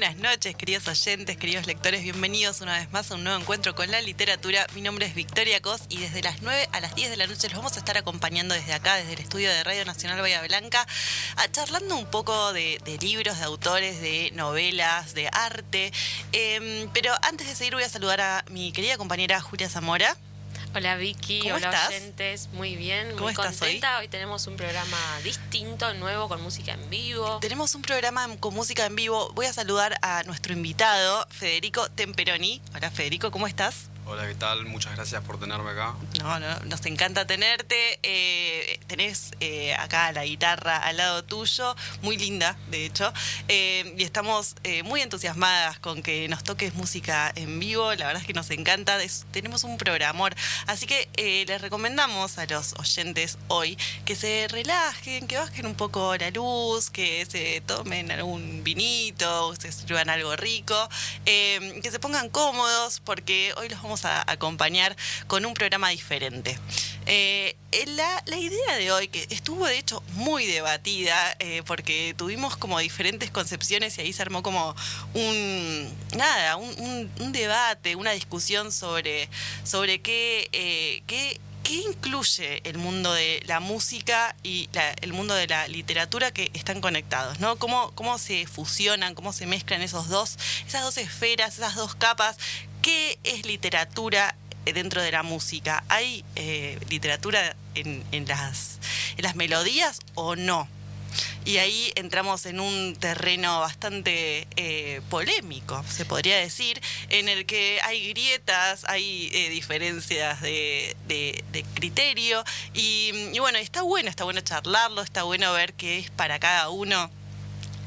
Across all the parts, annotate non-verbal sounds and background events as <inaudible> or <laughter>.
buenas noches, queridos oyentes, queridos lectores. Bienvenidos una vez más a un nuevo encuentro con la literatura. Mi nombre es Victoria Cos y desde las 9 a las 10 de la noche los vamos a estar acompañando desde acá, desde el estudio de Radio Nacional Bahía Blanca, a charlando un poco de, libros, de autores, de novelas, de arte. Em, pero antes de seguir voy a saludar a mi querida compañera Julia Zamora. Hola Vicky, hola oyentes, muy bien, muy contenta. Hoy? tenemos un programa distinto, nuevo, con música en vivo. Tenemos un programa con música en vivo. Voy a saludar a nuestro invitado, Federico Temperoni. Hola Federico, ¿cómo estás? Hola, ¿qué tal? Muchas gracias por tenerme acá. No, no, nos encanta tenerte. Eh, tenés eh, acá la guitarra al lado tuyo, muy linda, de hecho. Eh, y estamos muy entusiasmadas con que nos toques música en vivo. La verdad es que nos encanta. tenemos un programor. Así que les recomendamos a los oyentes hoy que se relajen, que bajen un poco la luz, que se tomen algún vinito, se sirvan algo rico, que se pongan cómodos, porque hoy los vamos a acompañar con un programa diferente. Eh, la, idea de hoy, que estuvo de hecho muy debatida, eh, porque tuvimos como diferentes concepciones y ahí se armó como un, nada, un, debate, una discusión sobre, sobre qué, eh, qué ¿qué incluye el mundo de la música y el mundo de la literatura que están conectados? ¿no? ¿Cómo, ¿Cómo se fusionan, cómo se mezclan esos dos, esas dos esferas, esas dos capas ¿Qué es literatura dentro de la música? ¿Hay eh, literatura en, las, melodías o no? Y ahí entramos en un terreno bastante eh, polémico, se podría decir, en el que hay grietas, hay eh, diferencias de, criterio. Y, bueno, está bueno, está bueno charlarlo, está bueno ver qué es para cada uno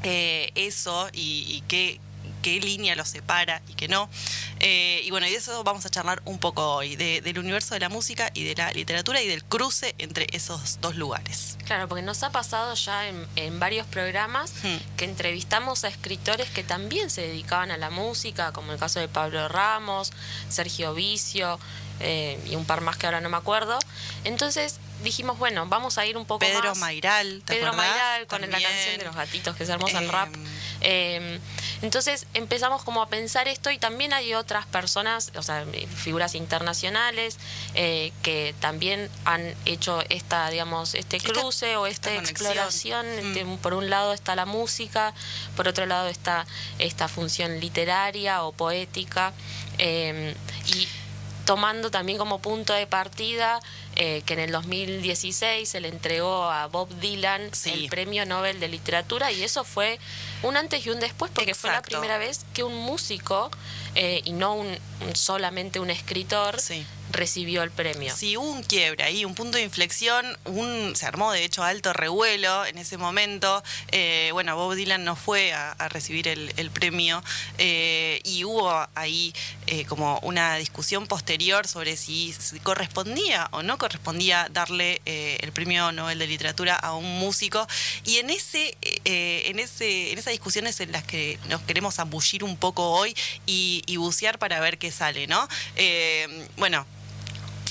eso y, y qué, qué línea los separa y qué no. Eh, y bueno, y de eso vamos a charlar un poco hoy, del universo de la música y de la literatura y del cruce entre esos dos lugares. Claro, porque nos ha pasado ya en, varios programas hmm. que entrevistamos a escritores que también se dedicaban a la música, como el caso de Pablo Ramos, Sergio Vicio eh, y un par más que ahora no me acuerdo. Entonces, dijimos, bueno, vamos a ir un poco Pedro más. Mayral, ¿te Pedro Mayral con la canción de los gatitos, que es hermosa el rap. Eh, entonces empezamos como a pensar esto y también hay otras personas, o sea, figuras internacionales eh, que también han hecho esta, digamos, este cruce o esta, exploración. Mm. Por un lado está la música, por otro lado está esta función literaria o poética. Eh, y tomando también como punto de partida eh, que en el 2016 se le entregó a Bob Dylan el Premio Nobel de Literatura y eso fue un antes y un después porque fue la primera vez que un músico eh, y no un, solamente un escritor recibió el premio. Sí, hubo un quiebre ahí, un punto de inflexión, un, se armó de hecho alto revuelo en ese momento. Eh, bueno, Bob Dylan no fue a, recibir el, premio eh, y hubo ahí eh, como una discusión posterior sobre si, correspondía o no correspondía darle el premio Nobel de Literatura a un músico. Y en, ese, en, ese, en esas discusiones en las que nos queremos ambullir un poco hoy y, bucear para ver qué sale, ¿no? bueno,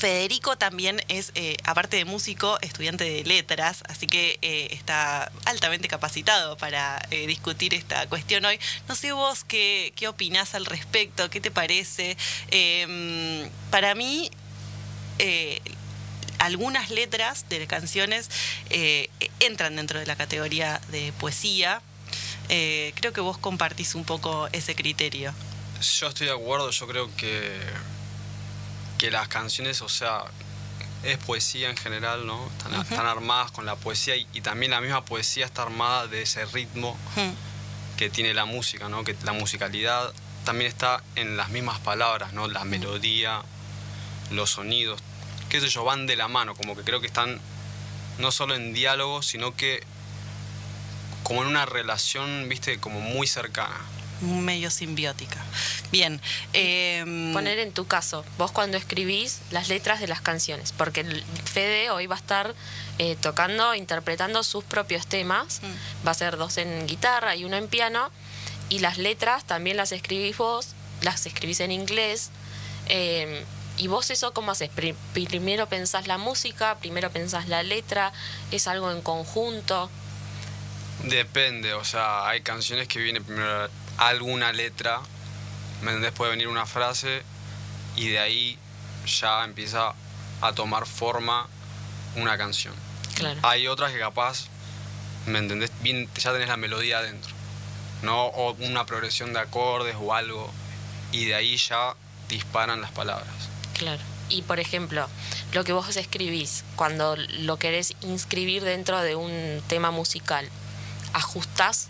Federico también es, eh, aparte de músico, estudiante de letras, así que eh, está altamente capacitado para eh, discutir esta cuestión hoy. No sé vos qué, qué opinás al respecto, qué te parece. Para mí, algunas letras de canciones entran dentro de la categoría de poesía. creo que vos compartís un poco ese criterio. Yo estoy de acuerdo, yo creo que que las canciones, o sea, es poesía en general, ¿no? Están, armadas con la poesía y, también la misma poesía está armada de ese ritmo que tiene la música, ¿no? Que la musicalidad también está en las mismas palabras, ¿no? La melodía, los sonidos, qué sé yo, van de la mano, como que creo que están no solo en diálogo, sino que como en una relación, viste, como muy cercana medio simbiótica. Bien. Em, Poner en tu caso, vos cuando escribís las letras de las canciones, porque Fede hoy va a estar eh, tocando, interpretando sus propios temas, mm. va a ser dos en guitarra y uno en piano, y las letras también las escribís vos, las escribís en inglés. Em, ¿Y vos eso cómo haces? Primero pensás la música, primero pensás la letra, es algo en conjunto. Depende, o sea, hay canciones que viene primero alguna letra, ¿me entendés? Puede venir una frase y de ahí ya empieza a tomar forma una canción. Claro. Hay otras que capaz, ¿me entendés? Bien, ya tenés la melodía adentro, ¿no? O una progresión de acordes o algo, y de ahí ya disparan las palabras. Claro. Y por ejemplo, lo que vos escribís, cuando lo querés inscribir dentro de un tema musical, ¿ajustás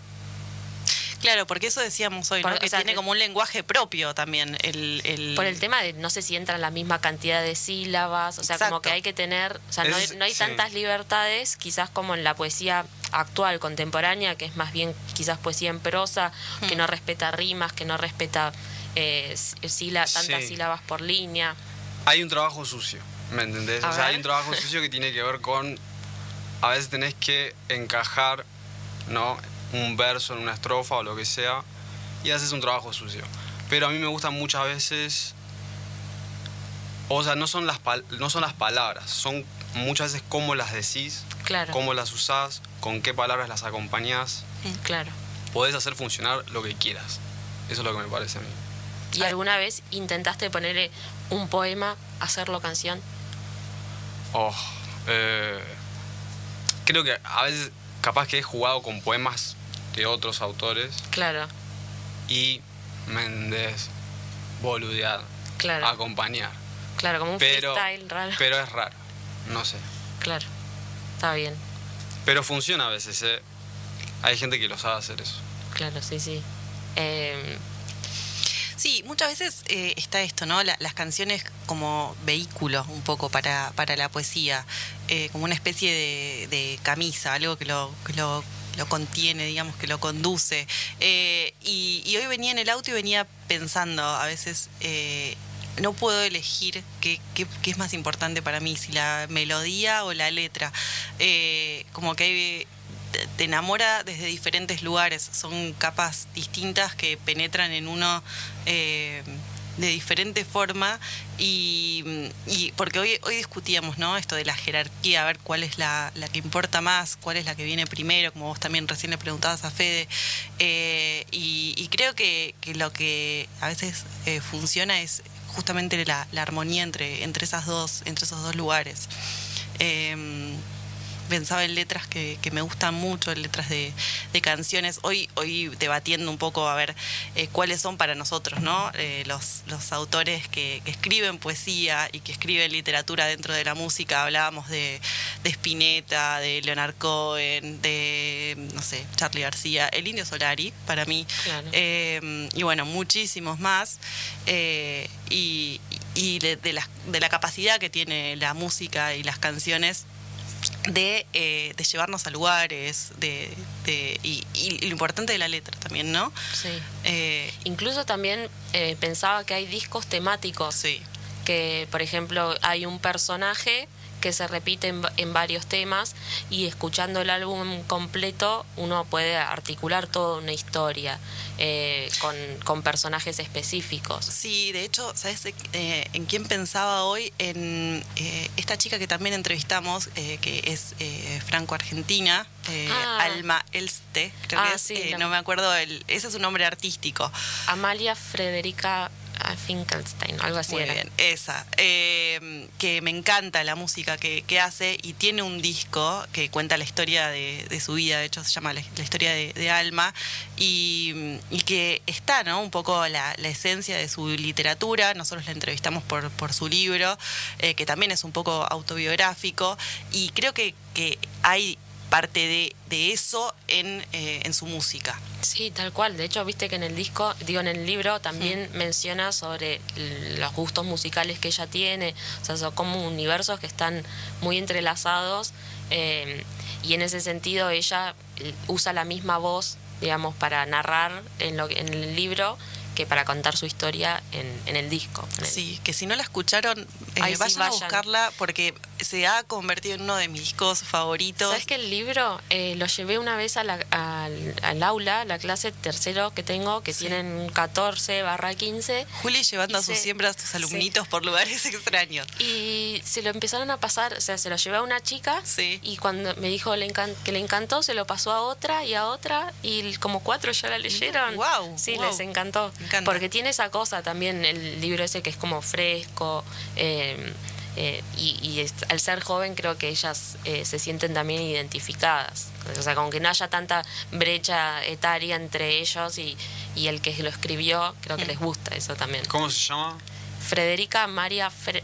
Claro, porque eso decíamos hoy, ¿no? que tiene como un lenguaje propio también. El, Por el tema de no sé si entran la misma cantidad de sílabas, o sea, como que hay que tener, o sea, no hay, tantas libertades, quizás como en la poesía actual, contemporánea, que es más bien quizás poesía en prosa, que hmm. no respeta rimas, que no respeta eh, tantas sílabas por línea. Hay un trabajo sucio, ¿me entendés? o sea, hay un trabajo <laughs> sucio que tiene que ver con, a veces tenés que encajar, ¿no? un verso en una estrofa o lo que sea, y haces un trabajo sucio. Pero a mí me gusta muchas veces, o sea, no son las, no son las palabras, son muchas veces cómo las decís, claro. cómo las usás, con qué palabras las acompañás. Mm, claro. Podés hacer funcionar lo que quieras. Eso es lo que me parece a mí. ¿Y alguna vez intentaste ponerle un poema, hacerlo canción? Oh, eh, creo que a veces capaz que he jugado con poemas de otros autores. Claro. Y Méndez, boludear, claro. acompañar. Claro, como un freestyle raro. Pero es raro, no sé. Claro, está bien. Pero funciona a veces, ¿eh? Hay gente que lo sabe hacer eso. Claro, sí, sí. Eh... Sí, muchas veces eh, está esto, ¿no? las canciones como vehículo un poco para, para la poesía, eh, como una especie de, camisa, algo que lo, que lo contiene, digamos, que lo conduce. Eh, y, hoy venía en el auto y venía pensando, a veces no puedo elegir qué, es más importante para mí, si la melodía o la letra. Como que te enamora desde diferentes lugares, son capas distintas que penetran en uno de diferente forma y, porque hoy, hoy discutíamos ¿no? esto de la jerarquía, a ver cuál es la, la, que importa más, cuál es la que viene primero, como vos también recién le preguntabas a Fede, eh, y, creo que, que, lo que a veces eh, funciona es justamente la, la, armonía entre, entre, esas dos, entre esos dos lugares. Eh, pensaba en letras que, me gustan mucho, en letras de, canciones. Hoy, hoy debatiendo un poco a ver eh, cuáles son para nosotros, ¿no? Eh, los, los autores que, escriben poesía y que escriben literatura dentro de la música. Hablábamos de, de Spinetta, de Leonard Cohen, de, no sé, Charlie García, el Indio Solari, para mí. Eh, y bueno, muchísimos más. y, de, la, de la capacidad que tiene la música y las canciones de, eh, de, llevarnos a lugares, de, y, lo importante de la letra también, ¿no? Sí. Eh, Incluso también eh, pensaba que hay discos temáticos. Sí. Que, por ejemplo, hay un personaje que se repiten en, varios temas y escuchando el álbum completo uno puede articular toda una historia eh, con, personajes específicos. Sí, de hecho, ¿sabes eh, en quién pensaba hoy? En eh, esta chica que también entrevistamos, que es franco-argentina, ah. Alma Elste, creo que ah, es, no me acuerdo, el, ese es su nombre artístico. Amalia Frederica Finkelstein, algo así. Muy bien, esa. Eh, que me encanta la música que, hace y tiene un disco que cuenta la historia de, su vida, de hecho se llama La, historia de, Alma, y, que está, ¿no? Un poco la, esencia de su literatura. Nosotros la entrevistamos por, por su libro, eh, que también es un poco autobiográfico, y creo que, que hay parte de, de eso en, eh, en, su música. Sí, tal cual. De hecho, viste que en el disco, digo, en el libro también menciona sobre los gustos musicales que ella tiene. O sea, son como universos que están muy entrelazados. Eh, y en ese sentido, ella usa la misma voz, digamos, para narrar en, lo, en el libro que para contar su historia en, en el disco. Sí, que si no la escucharon, eh, vayan, a buscarla porque se ha convertido en uno de mis discos favoritos. ¿Sabes que el libro eh, lo llevé una vez a la- al, al aula, la clase tercero que tengo, que Sí. tienen 14 barra 15, Juli llevando a sus Hice- siempre a sus sí. alumnitos por lugares <laughs> extraños. y se lo empezaron a pasar, o sea, se lo llevé a una chica Sí. y cuando me dijo le que le encantó, se lo pasó a otra y a otra y como cuatro ya la leyeron. Guau, Sí, les encantó. Encanta. Porque tiene esa cosa también, el libro ese que es como fresco. eh, eh, y al ser joven creo que ellas eh, se sienten también identificadas. O sea, como que no haya tanta brecha etaria entre ellos y, y el que lo escribió, creo Mm. que les gusta eso también. ¿Cómo se llama? Frederica Maria Fre-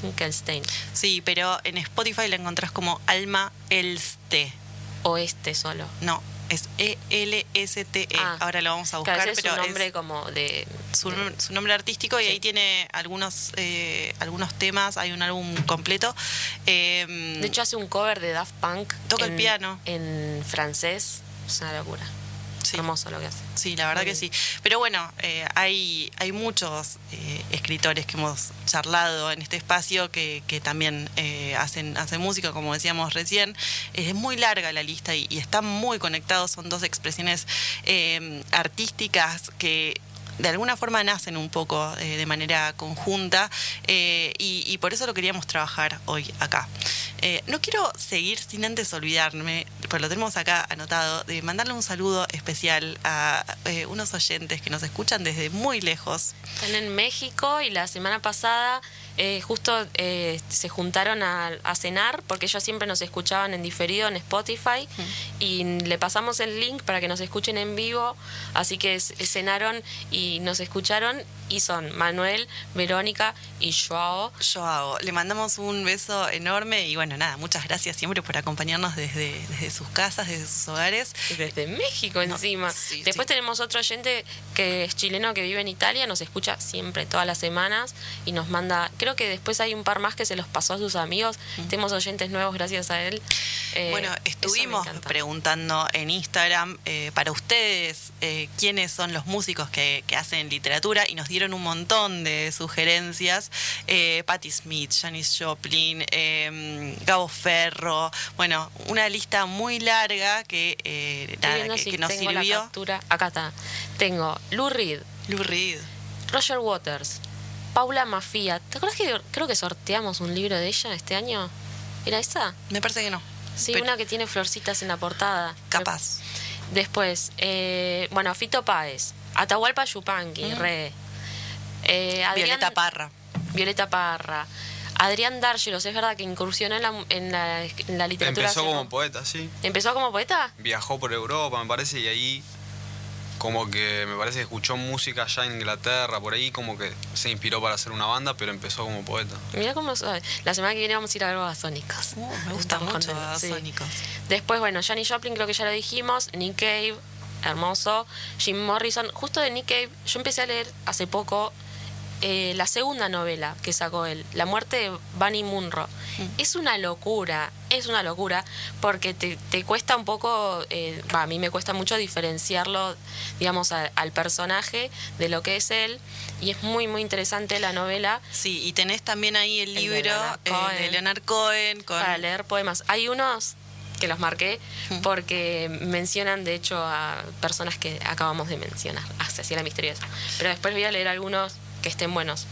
Finkelstein. Sí, pero en Spotify la encontrás como Alma Elste. O este solo. No, es E-L-S-T-E. Ah. Ahora lo vamos a buscar, Claro, ese es pero nombre es como de... su, de- su nombre artístico y Sí. ahí tiene algunos, eh, algunos temas, hay un álbum completo. Eh, De hecho hace un cover de Daft Punk. Toca el piano. En francés. Es una locura. Sí. Hermoso lo que hace. Sí, la verdad Muy que sí. Pero bueno, eh, hay, hay muchos eh, escritores que hemos charlado en este espacio que, que también eh, hacen, hacen música, como decíamos recién. Es muy larga la lista y, y están muy conectados. Son dos expresiones artísticas que de alguna forma nacen un poco eh, de manera conjunta eh, y, por eso lo queríamos trabajar hoy acá. Eh, no quiero seguir sin antes olvidarme, pero lo tenemos acá anotado, de mandarle un saludo especial a unos oyentes que nos escuchan desde muy lejos. Están en México y la semana pasada eh, justo eh, se juntaron a, a cenar porque ellos siempre nos escuchaban en diferido en Spotify y le pasamos el link para que nos escuchen en vivo. Así que cenaron y nos escucharon y son Manuel, Verónica y Joao. Joao, le mandamos un beso enorme y bueno, nada, muchas gracias siempre por acompañarnos desde, desde sus casas, desde sus hogares. Desde México No, encima. sí, Después sí. tenemos otro oyente que es chileno que vive en Italia, nos escucha siempre, todas las semanas, y nos manda, creo que después hay un par más que se los pasó a sus amigos. Tenemos oyentes nuevos gracias a él. Eh, Bueno, estuvimos preguntando en Instagram eh, para ustedes eh, quiénes son los músicos que, que hacen literatura y nos dieron un montón de sugerencias. Patti Smith, Janis Joplin, eh, Gabo Ferro, bueno, una lista muy larga que, nada, que, si que nos la sirvió. captura. Acá está. Tengo Lou Reed, Lou Reed. Roger Waters, Paula Mafia. ¿Te acuerdas que creo que sorteamos un libro de ella este año? ¿Era esa? Me parece que no. Sí, Pero una que tiene florcitas en la portada. Capaz. Después, eh, bueno, Fito Páez, Atahualpa Yupanqui, re. Eh, Adrián- Violeta Parra. Violeta Parra. Adrián Dárgelos, es verdad que incursionó en la, en la, en la literatura. Empezó como poeta, sí. ¿Empezó como poeta? Viajó por Europa, me parece, y ahí como que me parece que escuchó música allá en Inglaterra, por ahí como que se inspiró para hacer una banda, pero empezó como poeta. Mira cómo sabe. La semana que viene vamos a ir a ver Babasónicos. Uh, me gusta Estamos mucho contentos, sí. Sónicos. Después, bueno, Johnny Joplin creo que ya lo dijimos, Nick Cave, hermoso, Jim Morrison. Justo de Nick Cave, yo empecé a leer hace poco eh, la segunda novela que sacó él, La muerte de Bunny Munro. Es una locura, es una locura, porque te, te cuesta un poco, eh, va, a mí me cuesta mucho diferenciarlo, digamos, a- al personaje de lo que es él, y es muy, muy interesante la novela Sí, y tenés también ahí el El de libro eh, Cohen. de Leonard Cohen con para leer poemas. Hay unos que los marqué porque mencionan de hecho a personas que acabamos de mencionar. Ah, se hacía la misteriosa. Pero después voy a leer algunos que estén buenos.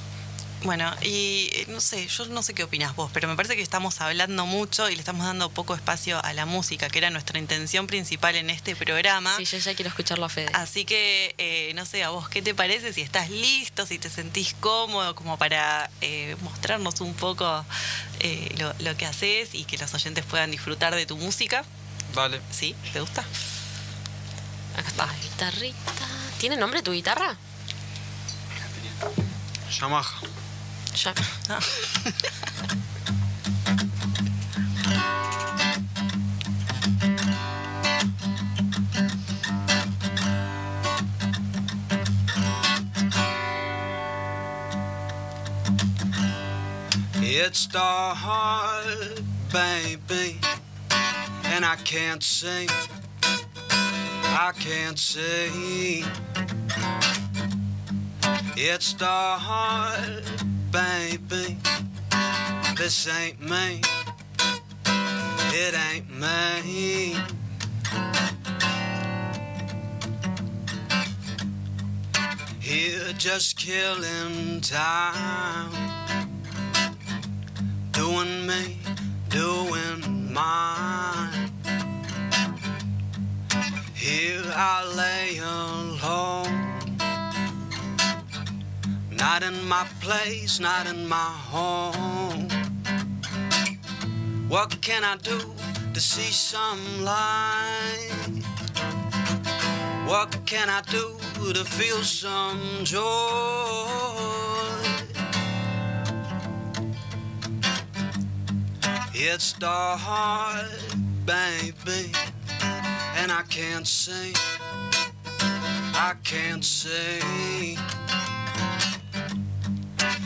Bueno, y eh, no sé, yo no sé qué opinas vos, pero me parece que estamos hablando mucho y le estamos dando poco espacio a la música, que era nuestra intención principal en este programa. Sí, yo ya quiero escucharlo a Fede. Así que, eh, no sé, a vos, ¿qué te parece? Si estás listo, si te sentís cómodo, como para eh, mostrarnos un poco eh, lo, lo que haces y que los oyentes puedan disfrutar de tu música. Dale. ¿Sí? ¿Te gusta? Acá está. Guitarrita. ¿Tiene nombre tu guitarra? Ya. Ah. It's dark, baby, and I can't sing. I can't sing. It's dark, baby, this ain't me. It ain't me. Here just killing time. Doing me, doing mine. Here I lay alone. Not in my place, not in my home. What can I do to see some light? What can I do to feel some joy? It's dark, baby, and I can't see. I can't see.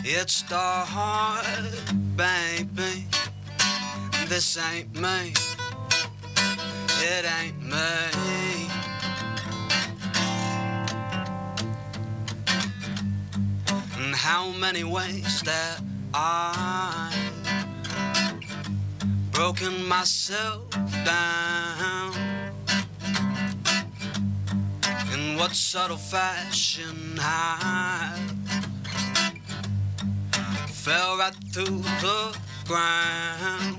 It's dark, baby. This ain't me. It ain't me. And how many ways that I broken myself down. In what subtle fashion I fell right through the ground.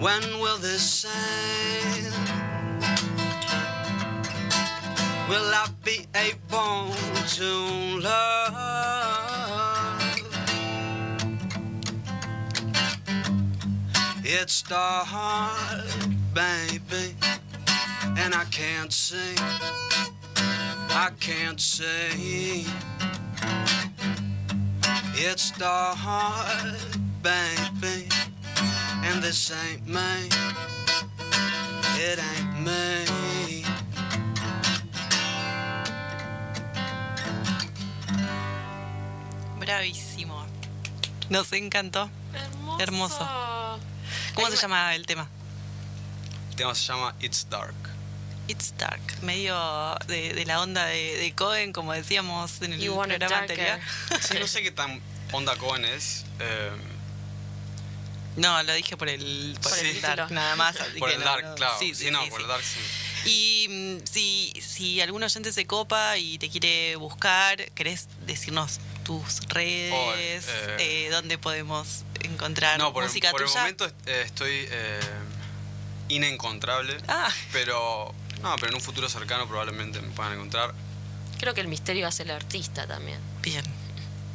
When will this end? Will I be able to love? It's dark, baby, and I can't see. I can't see. It's dark, baby, and this ain't me. It ain't me. Bravísimo. Nos encantó. Hermoso. Hermoso. ¿Cómo se llama el tema? El tema se llama It's Dark. It's Dark, medio de, de la onda de, de Cohen, como decíamos en el You programa anterior. Sí, no sé qué tan onda Cohen es. eh, No, lo dije por el, por el Dark, nada más. por el no, Dark, no. claro. Sí, Sí, sí, no, sí, por sí. el Dark sí. Y mm, si, si algún oyente se copa y te quiere buscar, ¿querés decirnos tus redes? Oh, eh, eh, ¿Dónde podemos encontrar No, por, el, música por el momento eh, estoy eh, inencontrable. Ah. Pero, no, pero en un futuro cercano probablemente me puedan encontrar. Creo que el misterio hace el artista también. Bien.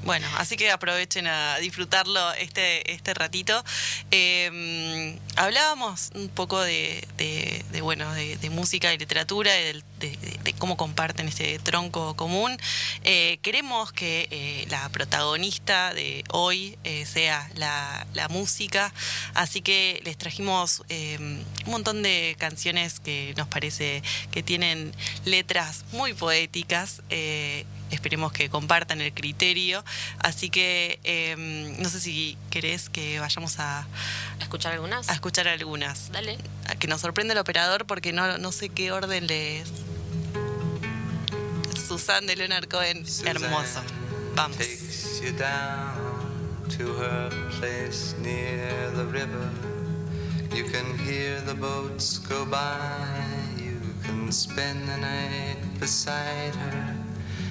Bueno, así que aprovechen a disfrutarlo este, este ratito. Eh, hablábamos un poco de, bueno, de, música y literatura, y de, cómo comparten este tronco común. Eh, queremos que eh, la protagonista de hoy eh, sea la, la música, así que les trajimos eh, un montón de canciones que nos parece que tienen letras muy poéticas. Esperemos que compartan el criterio. Así que eh, no sé si querés que vayamos a, ¿Escuchar algunas? a escuchar algunas. Dale. A que nos sorprende el operador porque no, no sé qué orden le. Susan de Leonard Cohen, hermoso. Vamos. takes you down to her place near the river. You can hear the boats go by. You can spend the night beside her.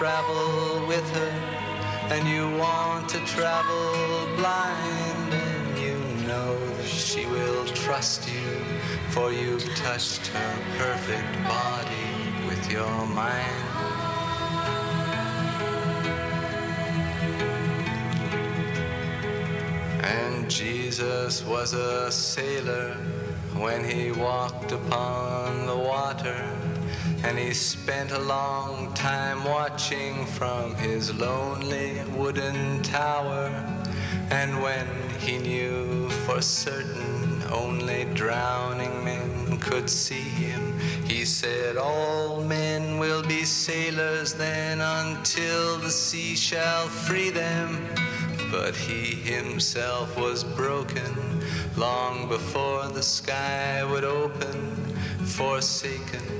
travel with her, and you want to travel blind, and you know that she will trust you, for you've touched her perfect body with your mind. And Jesus was a sailor when he walked upon the water. And he spent a long time watching from his lonely wooden tower. And when he knew for certain only drowning men could see him, he said, All men will be sailors then until the sea shall free them. But he himself was broken long before the sky would open, forsaken,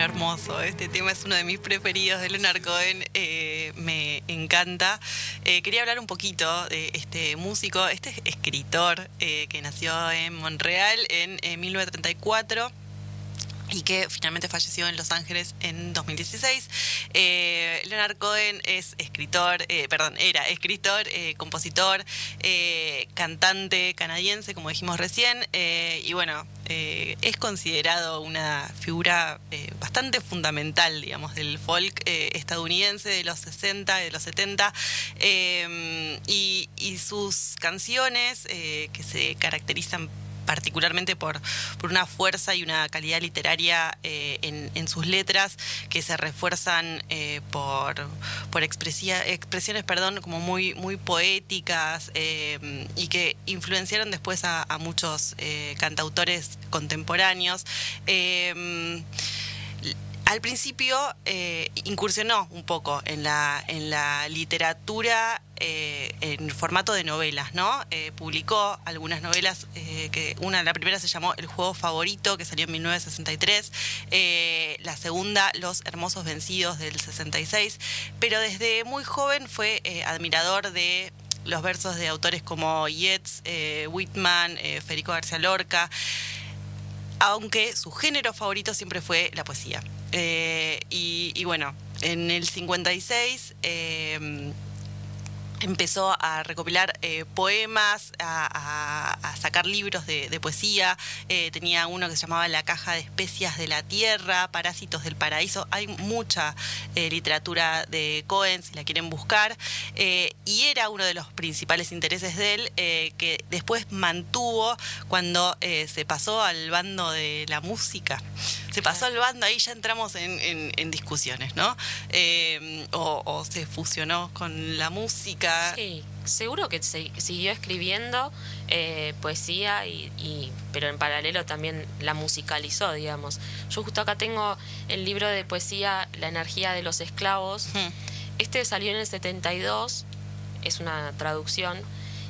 Hermoso. Este tema es uno de mis preferidos de Leonard Cohen. eh, me encanta. Eh, quería hablar un poquito de este músico, este escritor eh, que nació en Montreal en, eh, 1934 y que finalmente falleció en Los Ángeles en 2016. Eh, Leonard Cohen es escritor, eh, perdón, era escritor, eh, compositor, eh, cantante canadiense, como dijimos recién, y bueno, es considerado una figura bastante fundamental, digamos, del folk estadounidense de los 60, de los 70, eh, y, sus canciones que se caracterizan particularmente por, por una fuerza y una calidad literaria eh, en, en sus letras que se refuerzan eh, por, por expresiones perdón, como muy, muy poéticas eh, y que influenciaron después a, muchos cantautores contemporáneos. Al principio incursionó un poco en la, en la literatura eh, en formato de novelas, ¿no? Eh, publicó algunas novelas, eh, que una, la primera se llamó El juego favorito, que salió en 1963, eh, la segunda, Los hermosos vencidos, del 66, pero desde muy joven fue admirador de los versos de autores como Yeats, Whitman, Federico García Lorca, aunque su género favorito siempre fue la poesía. Y, y bueno, en el 56 eh, empezó a recopilar eh, poemas, a, sacar libros de, poesía. Eh, tenía uno que se llamaba La caja de especias de la tierra, Parásitos del paraíso. Hay mucha eh, literatura de Cohen, si la quieren buscar. Y era uno de los principales intereses de él, que después mantuvo cuando se pasó al bando de la música. Se pasó al bando, ahí ya entramos en, en- en discusiones, ¿no? Eh, o, o se fusionó con la música. Sí, seguro que se- siguió escribiendo eh, poesía, y, y- pero en paralelo también la musicalizó, digamos. Yo justo acá tengo el libro de poesía La energía de los esclavos. Este salió en el 72, es una traducción.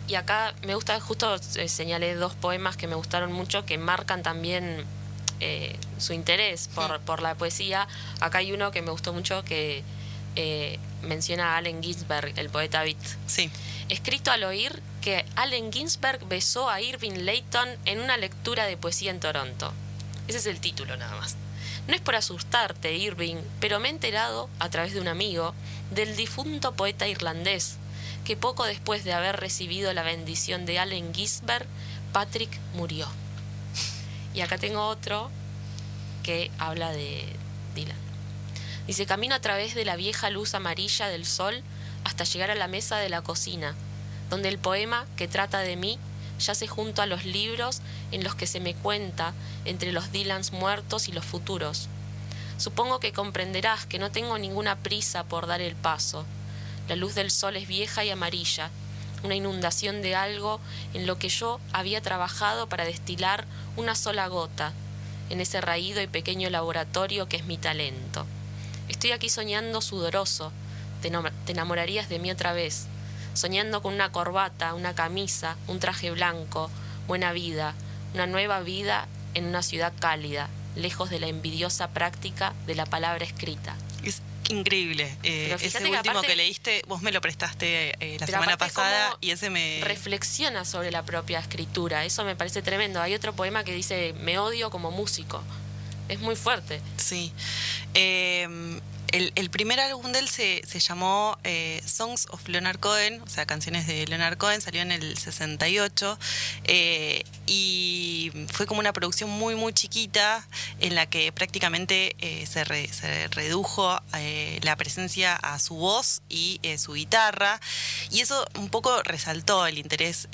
Y acá me gusta, justo eh, señalé dos poemas que me gustaron mucho, que marcan también eh, su interés por, por la poesía. Acá hay uno que me gustó mucho que eh, menciona a Allen Ginsberg, el poeta beat. Sí. Escrito al oír que Allen Ginsberg besó a Irving Layton en una lectura de poesía en Toronto. Ese es el título nada más. No es por asustarte, Irving, pero me he enterado, a través de un amigo, del difunto poeta irlandés, que poco después de haber recibido la bendición de Allen Ginsberg, Patrick murió. Y acá tengo otro que habla de Dylan. Dice, camino a través de la vieja luz amarilla del sol hasta llegar a la mesa de la cocina, donde el poema que trata de mí yace junto a los libros en los que se me cuenta entre los Dylans muertos y los futuros. Supongo que comprenderás que no tengo ninguna prisa por dar el paso. La luz del sol es vieja y amarilla, una inundación de algo en lo que yo había trabajado para destilar una sola gota, en ese raído y pequeño laboratorio que es mi talento. Estoy aquí soñando sudoroso, te, enamorarías de mí otra vez, soñando con una corbata, una camisa, un traje blanco, buena vida, una nueva vida en una ciudad cálida, lejos de la envidiosa práctica de la palabra escrita. Es increíble. Eh, ese que último aparte- que leíste, vos me lo prestaste eh, la semana pasada y ese me... reflexiona sobre la propia escritura. Eso me parece tremendo. Hay otro poema que dice, me odio como músico. es muy fuerte. Sí. Eh, el, primer álbum de él se, llamó eh, Songs of Leonard Cohen, o sea, canciones de Leonard Cohen, salió en el 68 eh, y fue como una producción muy, muy chiquita en la que prácticamente eh, se, redujo la presencia a su voz y su guitarra y eso un poco resaltó el interés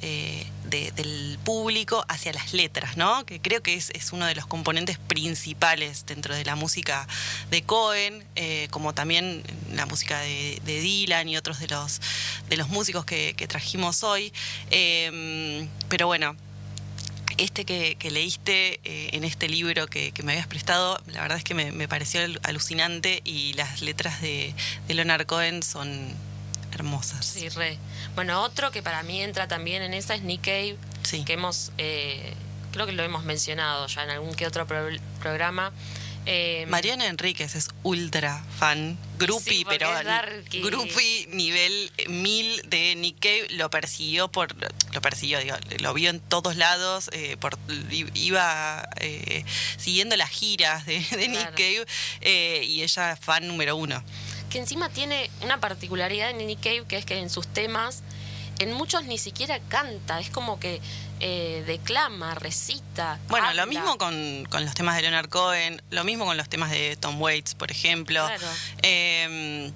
del público hacia las letras, ¿no? Que creo que es, uno de los componentes principales dentro de la música de Cohen como también la música de, Dylan y otros de los, de los músicos que, trajimos hoy. Pero bueno, este que, leíste eh, en este libro que, me habías prestado, la verdad es que me, pareció alucinante y las letras de, Leonard Cohen son hermosas. Sí, re. Bueno, otro que para mí entra también en esa es Nick Cave, que hemos, eh, creo que lo hemos mencionado ya en algún que otro programa. Eh, Mariana Enríquez es ultra fan, groupie, pero groupie nivel mil de Nick Cave, lo persiguió por, lo persiguió, digo, lo vio en todos lados, eh, por, iba eh, siguiendo las giras de, Nick Cave y ella es fan número uno. Que encima tiene una particularidad en Nick Cave que es que en sus temas, en muchos ni siquiera canta, es como que eh, declama, recita. Bueno, lo mismo con, los temas de Leonard Cohen, lo mismo con los temas de Tom Waits, por ejemplo. Em,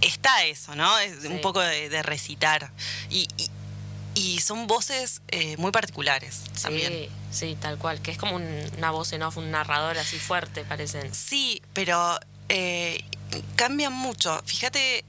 está eso, ¿no? Es un poco de, recitar. Y, y, son voces eh, muy particulares también. Sí, tal cual, que es como una voz en off, un narrador así fuerte, parecen. Sí, pero eh, cambian mucho. Fíjate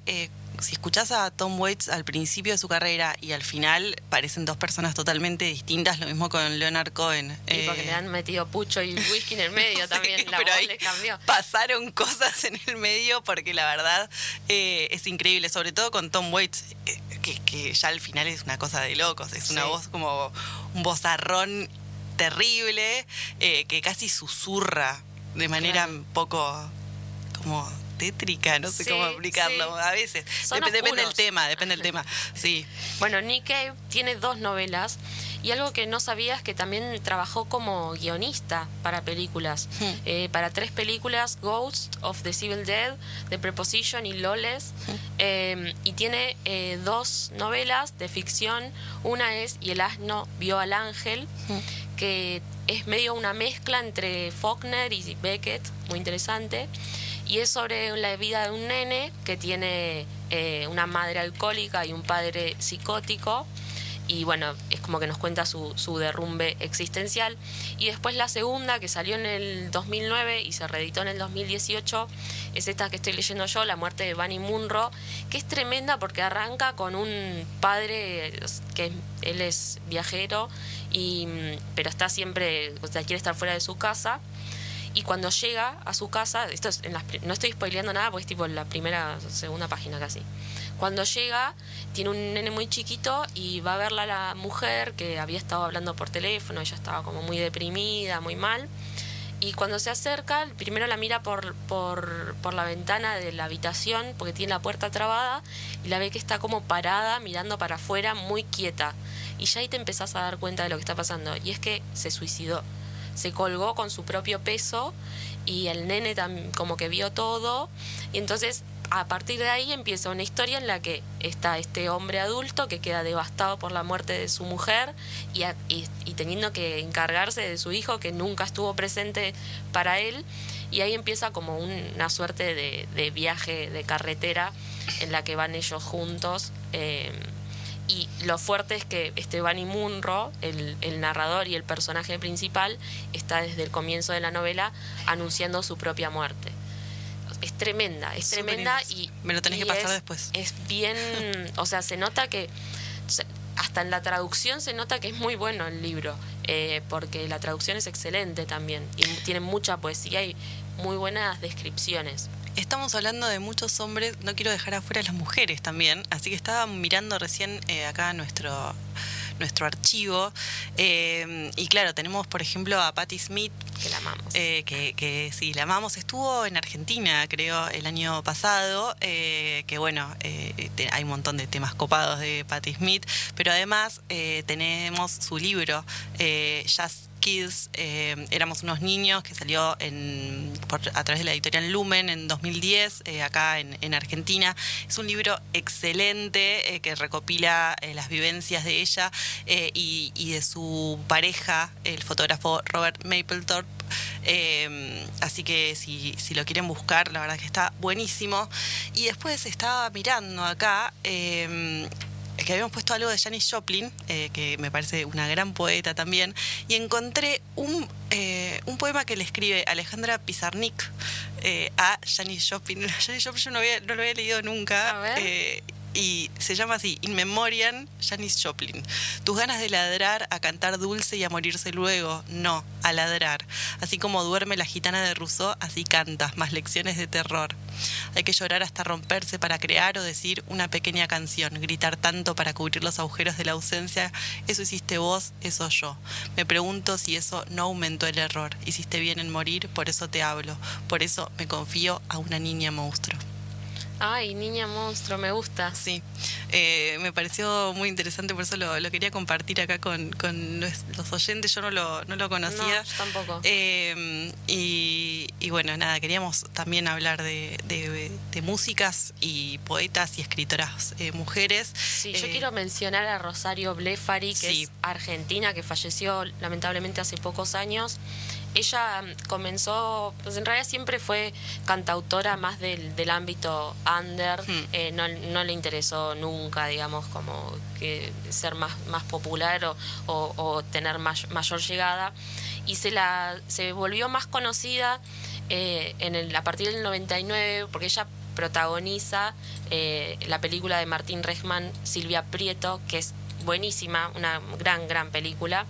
si escuchás a Tom Waits al principio de su carrera y al final parecen dos personas totalmente distintas, lo mismo con Leonard Cohen. Y porque eh, le han metido pucho y whisky en el medio <laughs> también, la voz le cambió. Pasaron cosas en el medio porque la verdad eh, es increíble, sobre todo con Tom Waits, eh, que, ya al final es una cosa de locos, es una voz como un vozarrón terrible que casi susurra de manera un poco como tétrica, no sé cómo explicarlo a veces. depende del tema, depende del tema. Sí. Bueno, Nick Cave tiene dos novelas y algo que no sabía es que también trabajó como guionista para películas. Hmm. Eh, para tres películas, Ghost of the Civil Dead, The Preposition y Lawless. Hmm. Eh, y tiene eh, dos novelas de ficción. Una es Y el asno vio al ángel, hmm. que es medio una mezcla entre Faulkner y Beckett, muy interesante y es sobre la vida de un nene que tiene eh, una madre alcohólica y un padre psicótico y bueno, es como que nos cuenta su, su, derrumbe existencial. Y después la segunda, que salió en el 2009 y se reeditó en el 2018, es esta que estoy leyendo yo, La muerte de Bunny Munro, que es tremenda porque arranca con un padre que él es viajero, y, pero está siempre, o sea, quiere estar fuera de su casa y cuando llega a su casa, esto es en las, no estoy spoileando nada porque es tipo la primera, segunda página casi. Cuando llega, tiene un nene muy chiquito y va a verla la mujer que había estado hablando por teléfono, ella estaba como muy deprimida, muy mal. Y cuando se acerca, primero la mira por, por, por, la ventana de la habitación, porque tiene la puerta trabada, y la ve que está como parada, mirando para afuera, muy quieta. Y ya ahí te empezás a dar cuenta de lo que está pasando. Y es que se suicidó se colgó con su propio peso y el nene también como que vio todo y entonces a partir de ahí empieza una historia en la que está este hombre adulto que queda devastado por la muerte de su mujer y, y, teniendo que encargarse de su hijo que nunca estuvo presente para él y ahí empieza como una suerte de, de viaje de carretera en la que van ellos juntos. Eh, y lo fuerte es que Esteban Munro, el, el, narrador y el personaje principal, está desde el comienzo de la novela anunciando su propia muerte. Es tremenda, es tremenda y... Me lo tenés que pasar después. Es bien, o sea, se nota que... Hasta en la traducción se nota que es muy bueno el libro, eh, porque la traducción es excelente también y tiene mucha poesía y muy buenas descripciones estamos hablando de muchos hombres, no quiero dejar afuera a las mujeres también, así que estaba mirando recién eh, acá nuestro nuestro archivo. Eh, y claro, tenemos por ejemplo a Patti Smith. Que la amamos. Eh, que, sí, la amamos. Estuvo en Argentina, creo, el año pasado. que bueno, hay un montón de temas copados de Patti Smith. Pero además tenemos su libro, Jazz Kids, eh, éramos unos niños que salió a través de la editorial Lumen en 2010, eh, acá en, Argentina. Es un libro excelente que recopila las vivencias de ella y, y, de su pareja, el fotógrafo Robert Mapplethorpe. así que si, si, lo quieren buscar, la verdad que está buenísimo. Y después estaba mirando acá que habíamos puesto algo de Janis Joplin, eh, que me parece una gran poeta también, y encontré un, eh, un poema que le escribe Alejandra Pizarnik eh, a Janis Joplin. <laughs> Janis Joplin yo no, no, lo había leído nunca. A ver y se llama así, In Memoriam, Janis Joplin. Tus ganas de ladrar, a cantar dulce y a morirse luego, no, a ladrar. Así como duerme la gitana de Rousseau, así cantas, más lecciones de terror. Hay que llorar hasta romperse para crear o decir una pequeña canción, gritar tanto para cubrir los agujeros de la ausencia, eso hiciste vos, eso yo. Me pregunto si eso no aumentó el error. Hiciste bien en morir, por eso te hablo, por eso me confío a una niña monstruo. Ay, niña monstruo, me gusta. Sí, eh, me pareció muy interesante, por eso lo, quería compartir acá con, los oyentes. Yo no lo, no lo conocía. No, tampoco. Eh, y, bueno, nada, queríamos también hablar de, músicas y poetas y escritoras eh, mujeres. Sí, yo quiero mencionar a Rosario Blefari, que es argentina, que falleció lamentablemente hace pocos años ella comenzó, pues en realidad siempre fue cantautora más del, del ámbito under, hmm. eh, no, no, le interesó nunca, digamos, como que ser más, más popular o, o, tener mayor llegada. Y se, la, se volvió más conocida eh, en el, a partir del 99, porque ella protagoniza eh, la película de Martín Rechman, Silvia Prieto, que es buenísima, una gran, gran película.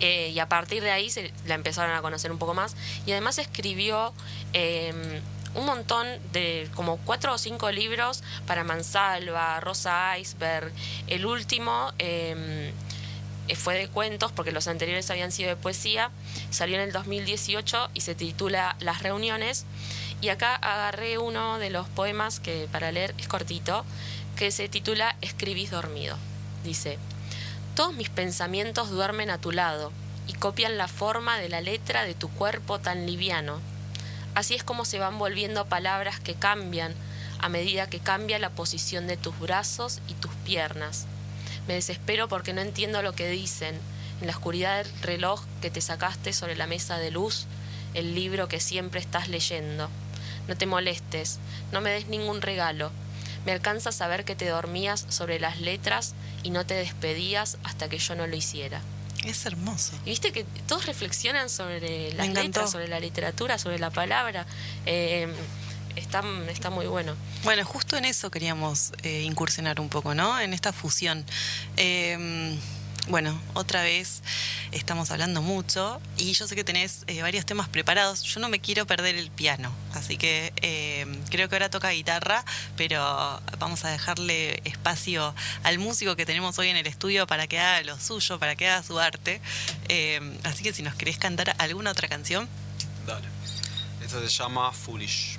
Eh, y a partir de ahí se la empezaron a conocer un poco más. Y además escribió em, un montón de, como cuatro o cinco libros para Mansalva, Rosa Iceberg. El último eh, fue de cuentos, porque los anteriores habían sido de poesía. Salió en el 2018 y se titula Las reuniones. Y acá agarré uno de los poemas que para leer es cortito, que se titula Escribís dormido. Dice, todos mis pensamientos duermen a tu lado y copian la forma de la letra de tu cuerpo tan liviano. Así es como se van volviendo palabras que cambian a medida que cambia la posición de tus brazos y tus piernas. Me desespero porque no entiendo lo que dicen. En la oscuridad del reloj que te sacaste sobre la mesa de luz, el libro que siempre estás leyendo. No te molestes, no me des ningún regalo. Me alcanza saber que te dormías sobre las letras y no te despedías hasta que yo no lo hiciera. Es hermoso. Y viste que todos reflexionan sobre las letras, sobre la literatura, sobre la palabra. Eh, está, está muy bueno. Bueno, justo en eso queríamos eh, incursionar un poco, ¿no? En esta fusión. Eh, bueno, otra vez estamos hablando mucho y yo sé que tenés eh, varios temas preparados. Yo no me quiero perder el piano, así que eh, creo que ahora toca guitarra, pero vamos a dejarle espacio al músico que tenemos hoy en el estudio para que haga lo suyo, para que haga su arte. Eh, así que si nos querés cantar alguna otra canción. Dale. Esta se llama Foolish.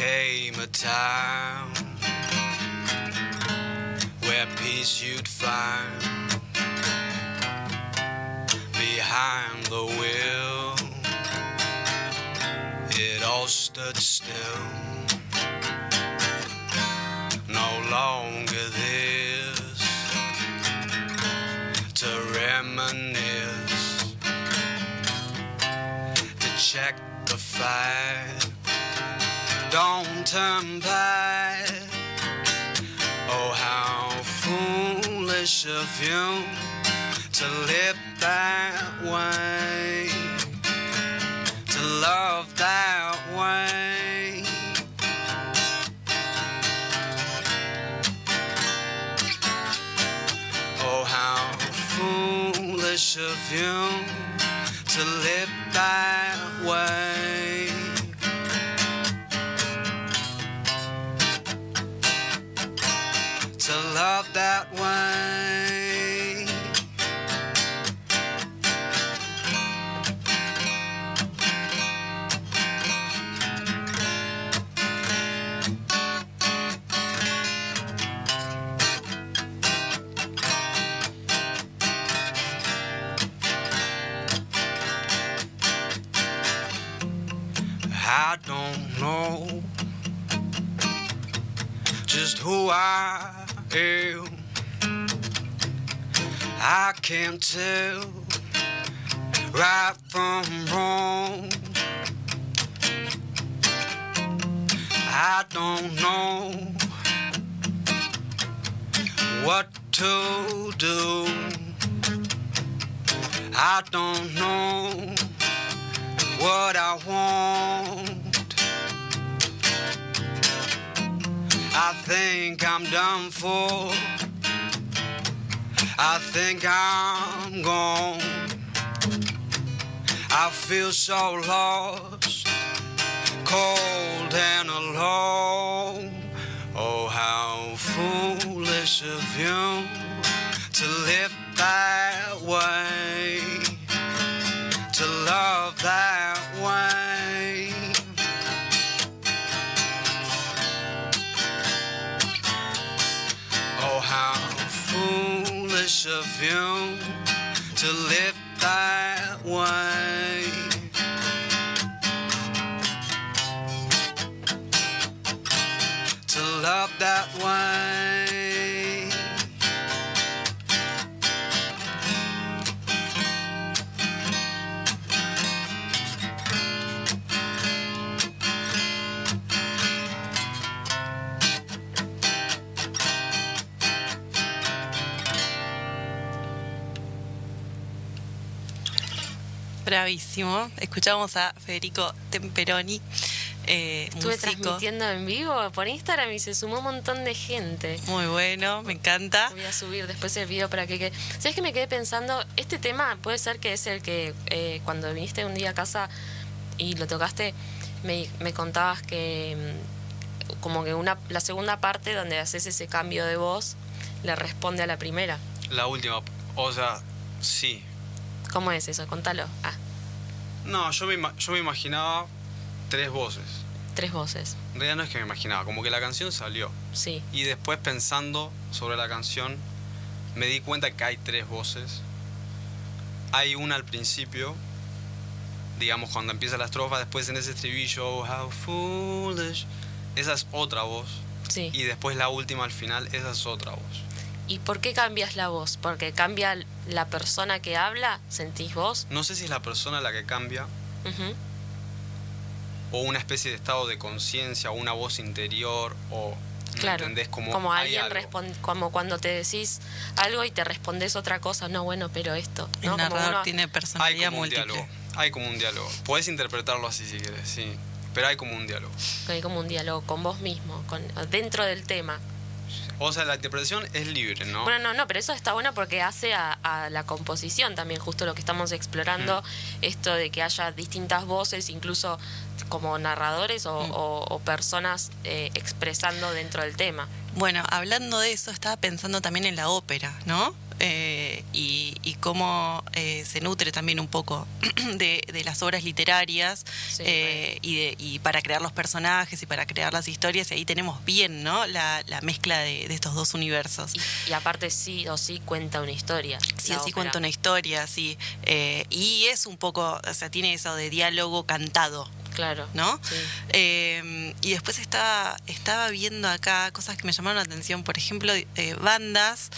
Came a time where peace you'd find behind the wheel. It all stood still. No longer this to reminisce, to check the fact. Don't turn back. Oh, how foolish of you to live that way, to love that way. Oh, how foolish of you to live that way. That way. I don't know just who I am. I can't tell right from wrong. I don't know what to do. I don't know what I want. I think I'm done for. I think I'm gone. I feel so lost, cold and alone. Oh, how foolish of you to live that way, to love that way. Foolish of you to live that way. To love that way. Bravísimo. Escuchamos a Federico Temperoni, eh, Estuve músico. transmitiendo en vivo por Instagram y se sumó un montón de gente. Muy bueno, me encanta. Voy a subir después el video para que quede. ¿Sabes que me quedé pensando? Este tema puede ser que es el que eh, cuando viniste un día a casa y lo tocaste, me, me contabas que mm, como que una la segunda parte donde haces ese cambio de voz le responde a la primera. La última, o sea, sí. ¿Cómo es eso? Contalo. Ah, No, yo me, yo me imaginaba tres voces. tres voces. En realidad no es que me imaginaba, como que la canción salió. Sí. Y después pensando sobre la canción, me di cuenta que hay tres voces. Hay una al principio, digamos cuando empieza la estrofa, después en ese estribillo, "Oh, how foolish. Esa es otra voz. Sí. Y después la última al final, esa es otra voz. ¿Y por qué cambias la voz? ¿Porque cambia la persona que habla? ¿Sentís vos? No sé si es la persona la que cambia o una especie de estado de conciencia o una voz interior o ¿me Claro. entendés? Como, hay alguien algo. respon- como cuando te decís algo y te respondes otra cosa. No, bueno, pero esto. El ¿no? Como narrador uno- tiene Hay personalidad como un diálogo. Hay como un diálogo. Puedes interpretarlo así si quieres, sí. Pero hay como un diálogo. hay como un diálogo con vos mismo, con, dentro del tema. O sea, la interpretación es libre, ¿no? Bueno, no, no, pero eso está bueno porque hace a, a la composición también, justo lo que estamos explorando, esto de que haya distintas voces, incluso como narradores o, o- o personas eh, expresando dentro del tema. Bueno, hablando de eso, estaba pensando también en la ópera, ¿no? Eh, y, y cómo eh, se nutre también un poco <clears throat> de, de las obras literarias Sí, eh, y, de- y para crear los personajes y para crear las historias. Y ahí tenemos bien, ¿no? La, la mezcla de, de estos dos universos. Y, y aparte sí o sí cuenta una historia. Sí, ópera. cuenta una historia, sí. Y es un poco, o sea, tiene eso de diálogo cantado, Claro. ¿no? Sí. Eh, y después estaba, estaba viendo acá cosas que me llamaron la atención, por ejemplo, eh, bandas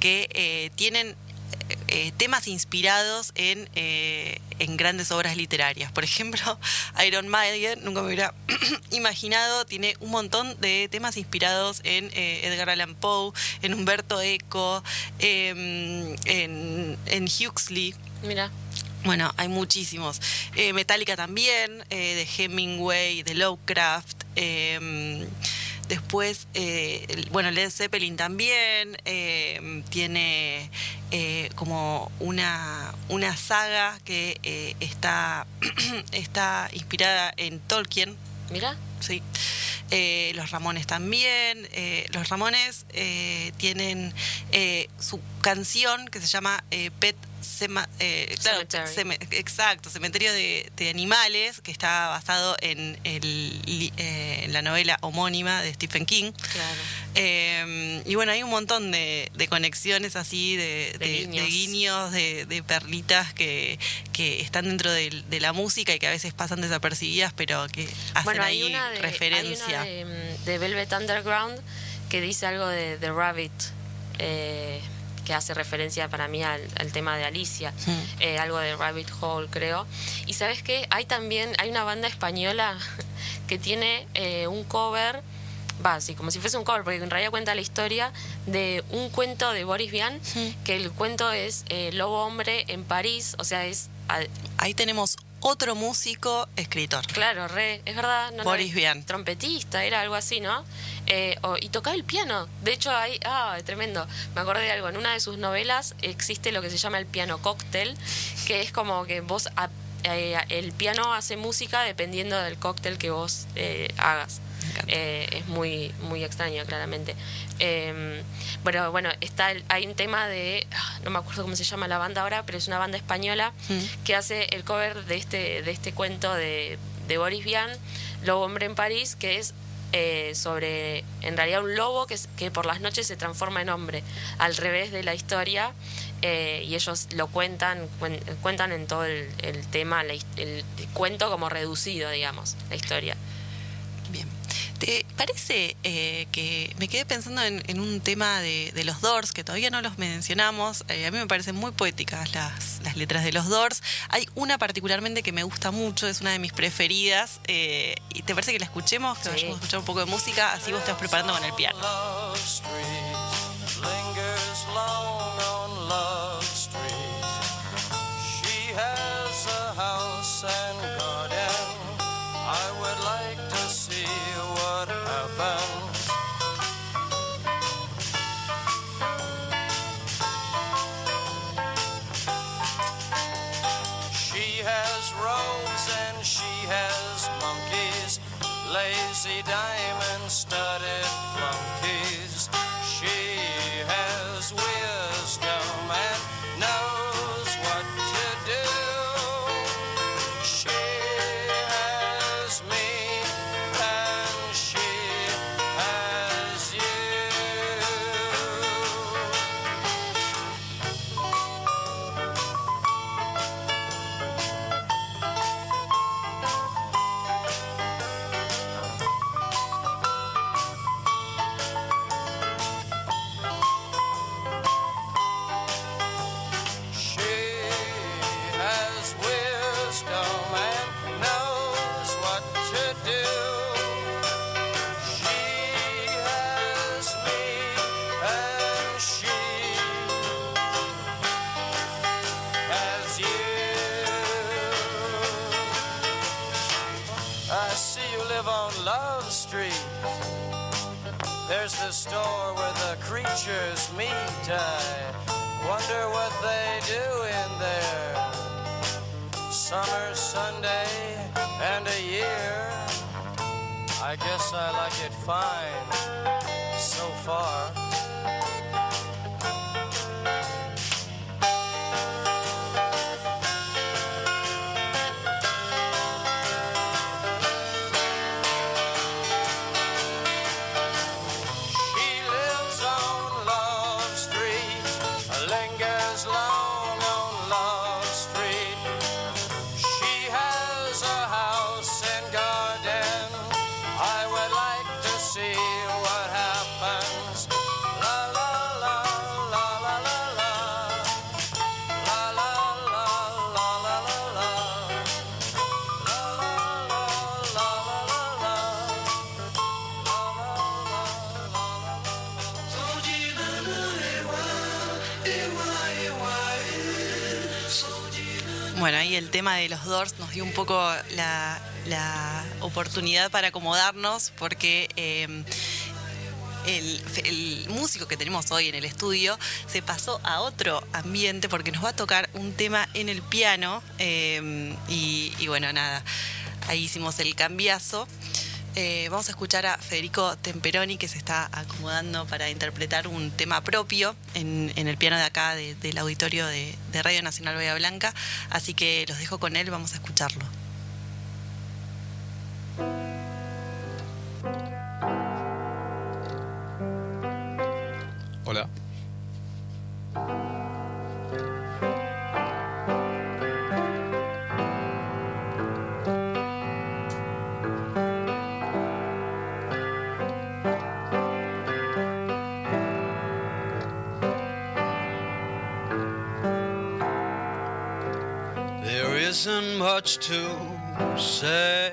que eh, tienen eh, eh, temas inspirados en, eh, en grandes obras literarias. Por ejemplo, <laughs> Iron Maiden, nunca me hubiera <clears throat> imaginado, tiene un montón de temas inspirados en eh, Edgar Allan Poe, en Humberto Eco, em, en, en Huxley. Mira, Bueno, hay muchísimos. Eh, Metallica también, eh, de Hemingway, de Lovecraft. eh, después, eh, bueno, Led Zeppelin también. eh, tiene eh, como una, una saga que está, <clears throat> está inspirada en Tolkien. mira. Sí. Eh, los Ramones también. Eh, los Ramones eh, tienen eh, su canción que se llama Pet Sema- eh, claro, exacto, Cementerio de, de Animales, que está basado en, el eh, en la novela homónima de Stephen King. Claro. Eh, y bueno, hay un montón de, de conexiones así, de, guiños. de, perlitas que, que están dentro de, la música y que a veces pasan desapercibidas, pero que hacen Bueno, hay ahí una, referencia. hay una de, mm, de Velvet Underground que dice algo de The Rabbit, eh, que hace referencia para mí al, al tema de Alicia, Mm. eh, algo de Rabbit Hole creo. Y sabes qué, hay también, hay una banda española <laughs> que tiene eh, un cover, va, así como si fuese un cover, porque en realidad cuenta la historia de un cuento de Boris Vian, que el cuento es eh, Lobo Hombre en París, o sea, es... Ahí tenemos otro músico escritor. Claro, re, es verdad. No, no, Boris es Vian. Trompetista, era algo así, ¿no? Eh, y tocaba el piano. De hecho, hay, ah, tremendo. Me acordé de algo. En una de sus novelas existe lo que se llama el piano cóctel, que es como que vos, a- eh, el piano hace música dependiendo del cóctel que vos eh, hagas. Es muy, muy extraño, claramente. Eh, bueno, bueno, está el- hay un tema de, ah, no me acuerdo cómo se llama la banda ahora, pero es una banda española Mm. que hace el cover de este, de este cuento de, de Boris Vian, Lobo Hombre en París, que es eh, sobre, en realidad, un lobo que, que por las noches se transforma en hombre, al revés de la historia, eh, y ellos lo cuentan, cuen- cuentan en todo el, tema, el, cuento como reducido, digamos, la historia. ¿Te parece eh, que me quedé pensando en, en un tema de, de los Doors, que todavía no los mencionamos? Eh, a mí me parecen muy poéticas las, las letras de los Doors. Hay una particularmente que me gusta mucho, es una de mis preferidas. eh, ¿Y te parece que la escuchemos? Que Sí. vayamos a escuchar un poco de música, así vos estás preparando con el piano. Creatures meet. I wonder what they do in there. Summer, Sunday, and a year. I guess I like it fine so far. El tema de los Doors nos dio un poco la, la oportunidad para acomodarnos porque eh, el, el músico que tenemos hoy en el estudio se pasó a otro ambiente porque nos va a tocar un tema en el piano y, y bueno, nada, ahí hicimos el cambiazo. Eh, vamos a escuchar a Federico Temperoni que se está acomodando para interpretar un tema propio en, el piano de acá de- del auditorio de, de Radio Nacional Bahía Blanca. Así que los dejo con él, vamos a escucharlo. Much to say.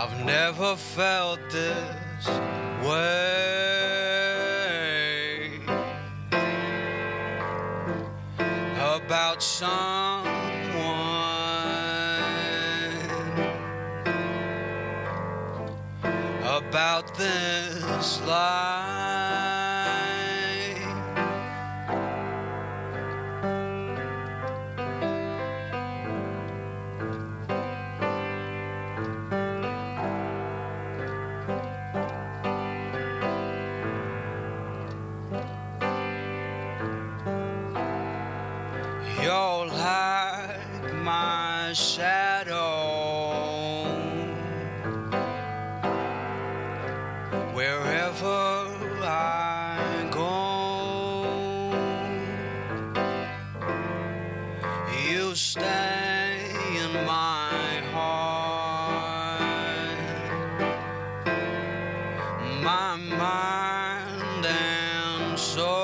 I've never felt this way about someone. About this life. And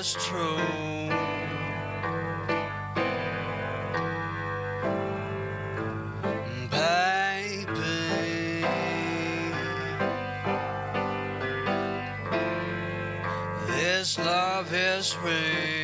is true. Baby, this love is real.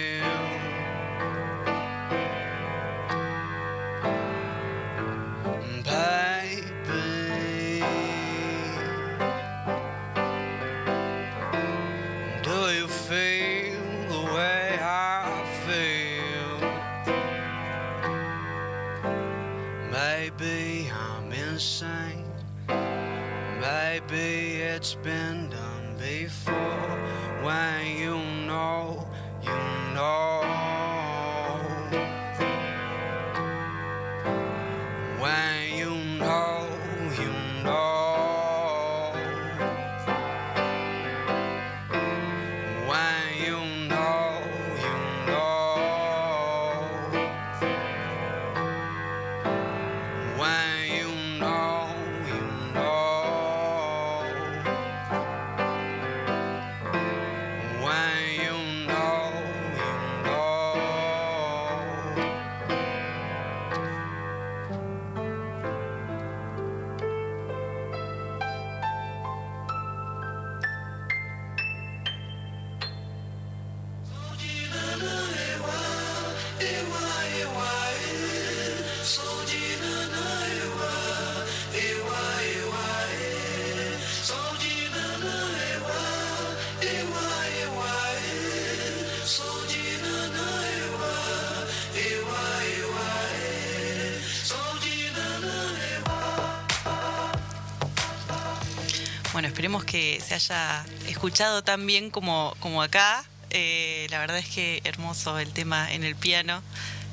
Que se haya escuchado tan bien como, como acá. Eh, la verdad es que hermoso el tema en el piano.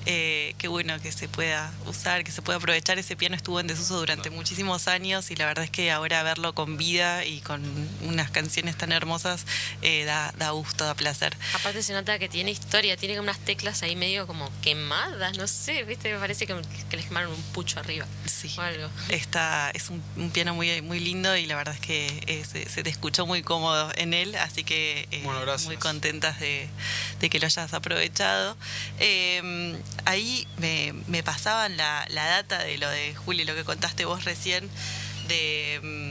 Eh, qué bueno que se pueda usar, que se pueda aprovechar. Ese piano estuvo en desuso durante muchísimos años y la verdad es que ahora verlo con vida y con unas canciones tan hermosas eh, da, da gusto, da placer. Aparte se nota que tiene historia, tiene unas teclas ahí medio como quemadas, no sé, viste, me parece que, que les quemaron un pucho arriba. Sí. O algo. Está, es un, un piano muy, muy lindo y la verdad es que eh, se, se te escuchó muy cómodo en él, así que eh, Bueno, muy contentas de, de que lo hayas aprovechado. Eh, ahí me, me pasaban la, la data de lo de Juli, lo que contaste vos recién, de mm,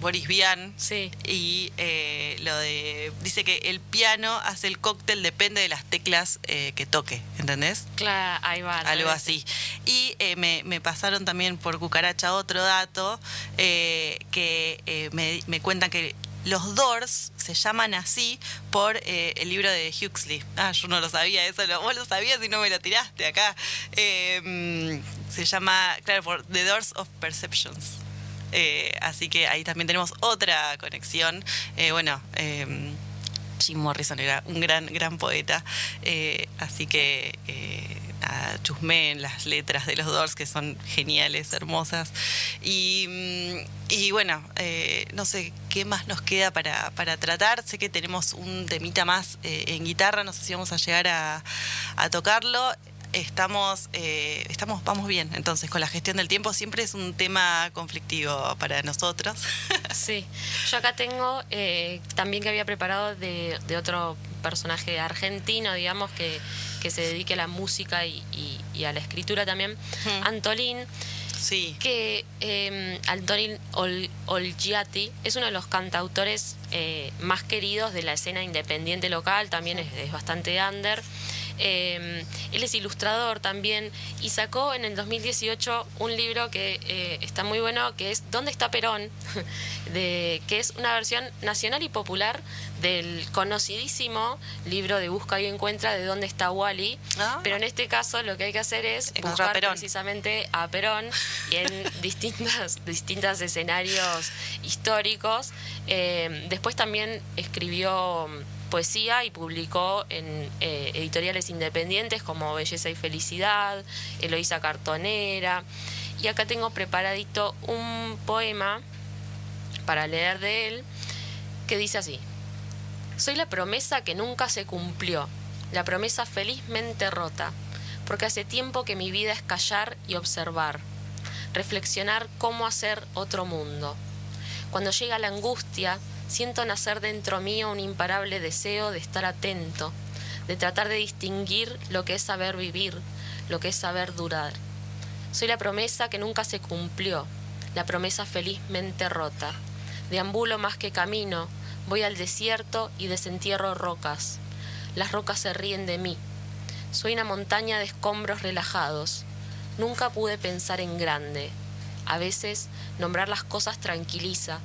Boris Vian. Sí. Y eh, lo de. Dice que el piano hace el cóctel, depende de las teclas eh, que toque, ¿entendés? Claro, ahí va. algo así. Y eh, me, me pasaron también por cucaracha otro dato que me, me cuentan que los Doors se llaman así por eh, el libro de Huxley. Ah, yo no lo sabía, eso lo, vos lo sabías y no me lo tiraste acá. Eh, mm, se llama, claro, por The Doors of Perceptions. Eh, así que ahí también tenemos otra conexión. Eh, bueno, eh, Jim Morrison era un gran, gran poeta. eh, así que nada, chusmé en las letras de los Doors, que son geniales, hermosas. Y, mm, bueno, no sé qué más nos queda para, tratar. Sé que tenemos un temita más en guitarra, no sé si vamos a llegar a tocarlo. Estamos, eh, estamos, vamos bien. Entonces, con la gestión del tiempo siempre es un tema conflictivo para nosotros. <laughs> Sí, yo acá tengo eh, también que había preparado de, de otro personaje argentino, digamos, que, que se dedique a la música y, y- y a la escritura también, Ujú. Antolín, sí. que eh, Ol- Olgiati es uno de los cantautores eh, más queridos de la escena independiente local, también es, es bastante under. Eh, él es ilustrador también y sacó en el 2018 un libro que eh, está muy bueno, que es ¿Dónde está Perón? <laughs> de, que es una versión nacional y popular del conocidísimo libro de Busca y Encuentra de ¿Dónde está Wally? Ah. Pero en este caso lo que hay que hacer es a buscar precisamente a Perón y en <laughs> distintas, distintos escenarios históricos. Eh, después también escribió poesía y publicó en eh, editoriales independientes como Belleza y Felicidad, Eloísa Cartonera. Y acá tengo preparadito un poema para leer de él que dice así. Soy la promesa que nunca se cumplió, la promesa felizmente rota, porque hace tiempo que mi vida es callar y observar, reflexionar cómo hacer otro mundo. Cuando llega la angustia, siento nacer dentro mío un imparable deseo de estar atento, de tratar de distinguir lo que es saber vivir, lo que es saber durar. Soy la promesa que nunca se cumplió, la promesa felizmente rota. Deambulo más que camino, voy al desierto y desentierro rocas. Las rocas se ríen de mí. Soy una montaña de escombros relajados. Nunca pude pensar en grande. A veces nombrar las cosas tranquiliza.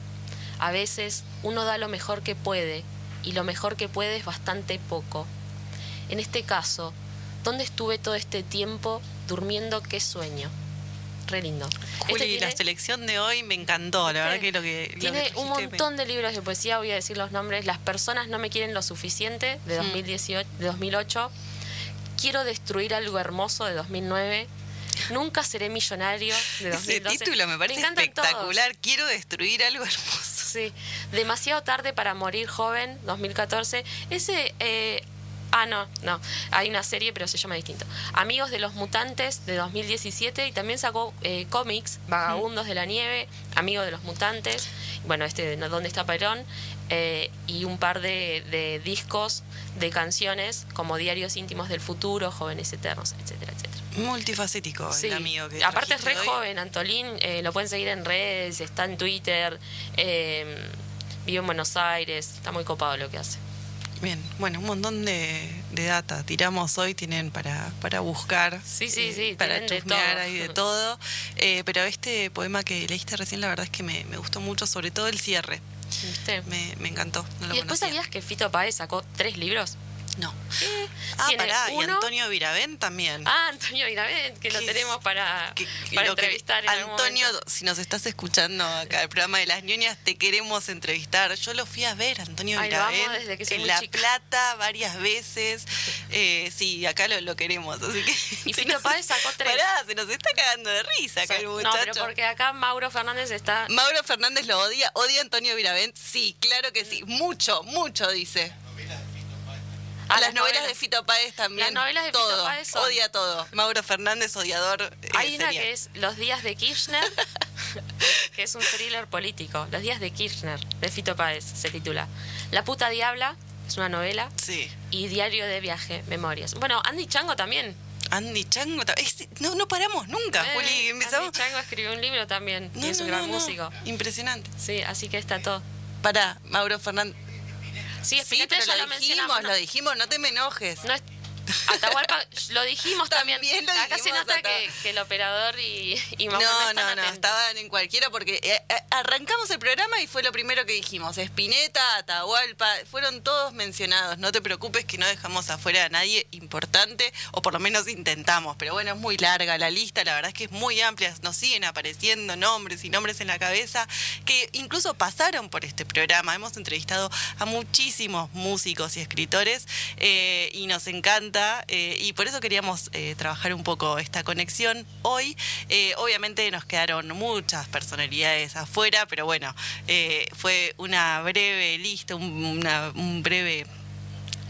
A veces uno da lo mejor que puede y lo mejor que puede es bastante poco. En este caso, ¿dónde estuve todo este tiempo durmiendo qué sueño? Re lindo. Juli, Este tiene- la selección de hoy me encantó, la verdad que lo que... lo tiene que un me- montón de libros de poesía, voy a decir los nombres. Las personas no me quieren lo suficiente, de, 2018, de 2008. Quiero destruir algo hermoso, de 2009. Nunca seré millonario, de <laughs> Ese 2012. título me parece todos. espectacular. Quiero destruir algo hermoso. Sí. Demasiado tarde para morir joven, 2014. Ese. eh, ah, no, no. Hay una serie, pero se llama distinto. Amigos de los Mutantes, de 2017. Y también sacó eh, cómics, Vagabundos de la Nieve, Amigos de los Mutantes. Bueno, este ¿Dónde está Perón? eh, y un par de, de discos de canciones como Diarios íntimos del futuro, Jóvenes Eternos, etcétera, etcétera. Multifacético Sí. el amigo que Aparte es re hoy. joven, Antolín, eh, lo pueden seguir en redes, está en Twitter, eh, vive en Buenos Aires, está muy copado lo que hace. Bien, bueno, un montón de, de data tiramos hoy, tienen para, para buscar. Sí, sí, eh, sí, Para chusmear ahí de todo. Eh, pero este poema que leíste recién, la verdad es que me, me gustó mucho, sobre todo el cierre. ¿Viste? Me, me encantó. No lo y después conocía. sabías que Fito Páez sacó tres libros. No. ah, tiene pará, y Antonio Viravent también. Ah, Antonio Viravent, que lo tenemos para, que- que para lo que- entrevistar en Antonio, si nos estás escuchando acá el programa de las ñoñas, te queremos entrevistar. Yo lo fui a ver, Antonio Ay, Viravent, desde que soy en muy La chica. Plata varias veces. Eh, sí, acá lo, lo queremos, así que... Y <laughs> Fito nos- Páez sacó tres. Pará, se nos está cagando de risa acá el no, muchacho. pero porque acá Mauro Fernández está... Mauro Fernández lo odia, odia a Antonio Viravent, sí, claro que sí, mucho, mucho dice. A las, novelas, de Fito Páez también. Las novelas de Fito todo, Páez son- Odia todo. Mauro Fernández, odiador. eh, Hay una que es Los días de Kirchner, <laughs> que es un thriller político. Los días de Kirchner, de Fito Páez, se titula. La puta diabla, es una novela. Sí. Y Diario de viaje, memorias. Bueno, Andy Chango también. Andy Chango. es- no, no paramos nunca, Eh, Juli. Empezamos. Andy Chango escribió un libro también. No, y es un gran músico. Impresionante. Sí, así que está todo. Pará, Mauro Fernández. Sí, Sí, pero ya lo dijimos, lo dijimos, no te me enojes. No es- Atahualpa, lo dijimos también. También lo Acá se nota que, que el operador y, y Mauro No, están no, no, estaban en cualquiera porque eh, eh, arrancamos el programa y fue lo primero que dijimos. Espineta, Atahualpa, fueron todos mencionados. No te preocupes que no dejamos afuera a nadie importante, o por lo menos intentamos. Pero bueno, es muy larga la lista, la verdad es que es muy amplia. Nos siguen apareciendo nombres y nombres en la cabeza que incluso pasaron por este programa. Hemos entrevistado a muchísimos músicos y escritores eh, y nos encanta. Eh, y por eso queríamos eh, trabajar un poco esta conexión hoy. Eh, obviamente nos quedaron muchas personalidades afuera, pero bueno, fue una breve lista, un, breve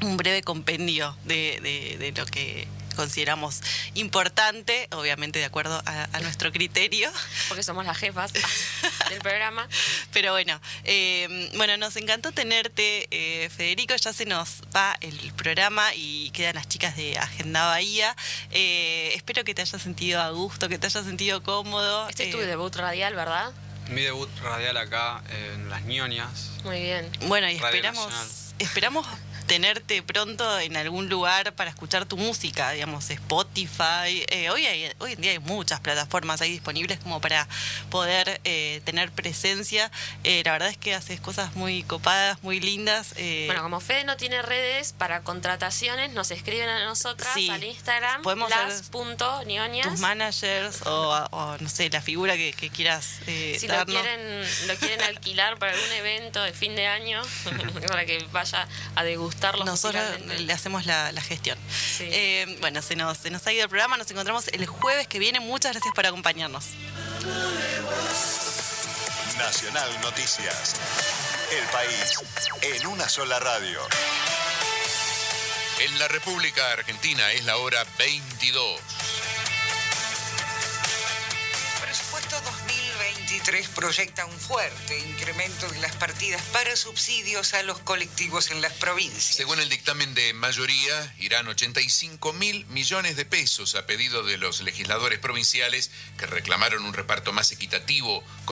un breve compendio de lo que consideramos importante, obviamente de acuerdo a, a nuestro criterio. Porque somos las jefas <laughs> del programa. Pero bueno, eh, bueno, nos encantó tenerte, eh, Federico. Ya se nos va el programa y quedan las chicas de Agenda Bahía. Eh, espero que te hayas sentido a gusto, que te hayas sentido cómodo. Este es tu debut radial, ¿verdad? Mi debut radial acá en Las ñoñas. Muy bien. Bueno, y Radio esperamos, Nacional. esperamos tenerte pronto en algún lugar para escuchar tu música, digamos, Spotify. Eh, hoy, hay- hoy en día hay muchas plataformas ahí disponibles como para poder eh, tener presencia. Eh, la verdad es que haces cosas muy copadas, muy lindas. eh, Bueno, como Fede no tiene redes para contrataciones, nos escriben a nosotras Sí. al Instagram, Podemos las.nionias. tus managers o, o, no sé, la figura que, que quieras eh, Si lo quieren, lo quieren <laughs> alquilar para algún evento de fin de año, <laughs> para que vaya a Nosotros le hacemos la, la gestión. Sí. Eh, bueno, se nos, se nos ha ido el programa. Nos encontramos el jueves que viene. Muchas gracias por acompañarnos. Nacional Noticias. El país en una sola radio. En la República Argentina es la hora 22. 2023 proyecta un fuerte incremento de las partidas para subsidios a los colectivos en las provincias. Según el dictamen de mayoría, irán 85 mil millones de pesos a pedido de los legisladores provinciales que reclamaron un reparto más equitativo